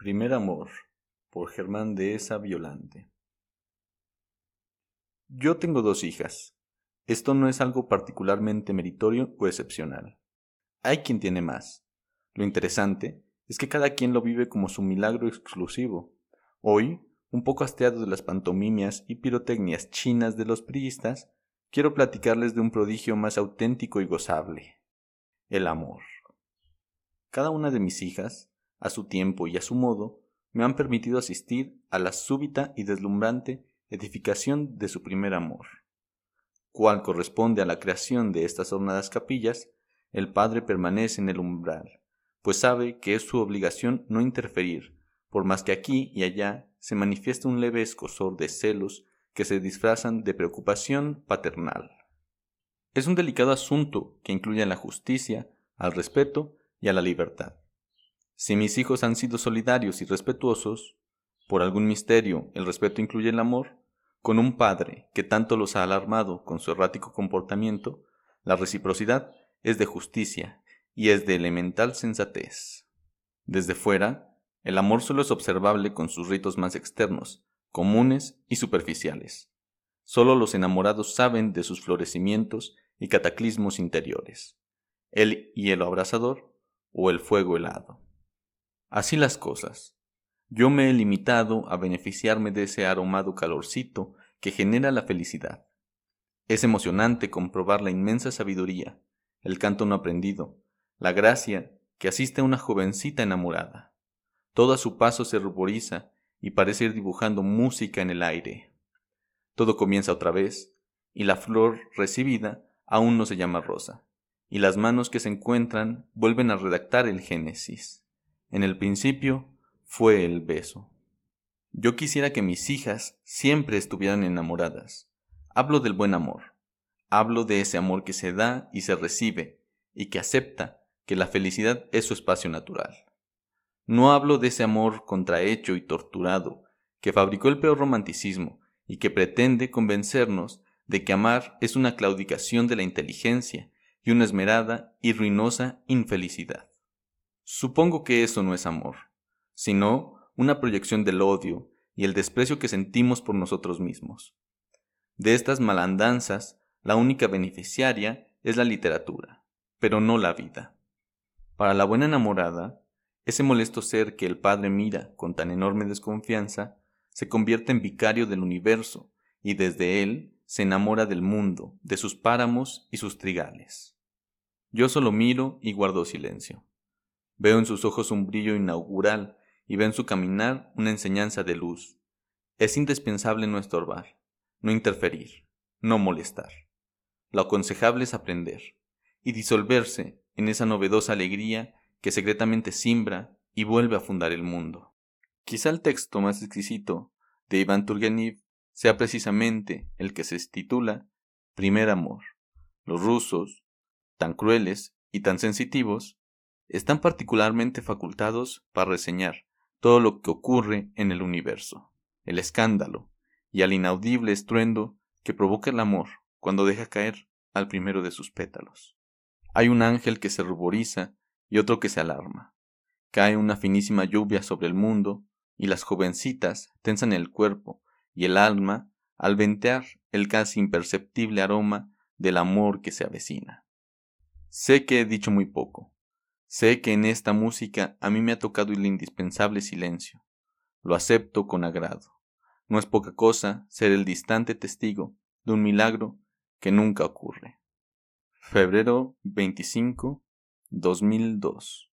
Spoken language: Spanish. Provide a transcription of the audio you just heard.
Primer amor por Germán Dehesa Violante. Yo tengo dos hijas. Esto no es algo particularmente meritorio o excepcional. Hay quien tiene más. Lo interesante es que cada quien lo vive como su milagro exclusivo. Hoy, un poco hasteado de las pantomimias y pirotecnias chinas de los priistas, quiero platicarles de un prodigio más auténtico y gozable, el amor. Cada una de mis hijas a su tiempo y a su modo, me han permitido asistir a la súbita y deslumbrante edificación de su primer amor. Cual corresponde a la creación de estas ornadas capillas, el Padre permanece en el umbral, pues sabe que es su obligación no interferir, por más que aquí y allá se manifieste un leve escosor de celos que se disfrazan de preocupación paternal. Es un delicado asunto que incluye a la justicia, al respeto y a la libertad. Si mis hijos han sido solidarios y respetuosos, por algún misterio el respeto incluye el amor, con un padre que tanto los ha alarmado con su errático comportamiento, la reciprocidad es de justicia y es de elemental sensatez. Desde fuera, el amor solo es observable con sus ritos más externos, comunes y superficiales. Solo los enamorados saben de sus florecimientos y cataclismos interiores, el hielo abrasador o el fuego helado. Así las cosas. Yo me he limitado a beneficiarme de ese aromado calorcito que genera la felicidad. Es emocionante comprobar la inmensa sabiduría, el canto no aprendido, la gracia que asiste a una jovencita enamorada. Todo a su paso se ruboriza y parece ir dibujando música en el aire. Todo comienza otra vez, y la flor recibida aún no se llama rosa, y las manos que se encuentran vuelven a redactar el Génesis. En el principio fue el beso. Yo quisiera que mis hijas siempre estuvieran enamoradas. Hablo del buen amor. Hablo de ese amor que se da y se recibe y que acepta que la felicidad es su espacio natural. No hablo de ese amor contrahecho y torturado que fabricó el peor romanticismo y que pretende convencernos de que amar es una claudicación de la inteligencia y una esmerada y ruinosa infelicidad. Supongo que eso no es amor, sino una proyección del odio y el desprecio que sentimos por nosotros mismos. De estas malandanzas, la única beneficiaria es la literatura, pero no la vida. Para la buena enamorada, ese molesto ser que el padre mira con tan enorme desconfianza se convierte en vicario del universo y desde él se enamora del mundo, de sus páramos y sus trigales. Yo solo miro y guardo silencio. Veo en sus ojos un brillo inaugural y veo en su caminar una enseñanza de luz. Es indispensable no estorbar, no interferir, no molestar. Lo aconsejable es aprender y disolverse en esa novedosa alegría que secretamente simbra y vuelve a fundar el mundo. Quizá el texto más exquisito de Iván Turgenev sea precisamente el que se titula Primer Amor. Los rusos, tan crueles y tan sensitivos, están particularmente facultados para reseñar todo lo que ocurre en el universo, el escándalo y al inaudible estruendo que provoca el amor cuando deja caer al primero de sus pétalos. Hay un ángel que se ruboriza y otro que se alarma. Cae una finísima lluvia sobre el mundo y las jovencitas tensan el cuerpo y el alma al ventear el casi imperceptible aroma del amor que se avecina. Sé que he dicho muy poco, Sé que en esta música a mí me ha tocado el indispensable silencio. Lo acepto con agrado. No es poca cosa ser el distante testigo de un milagro que nunca ocurre. Febrero 25, 2002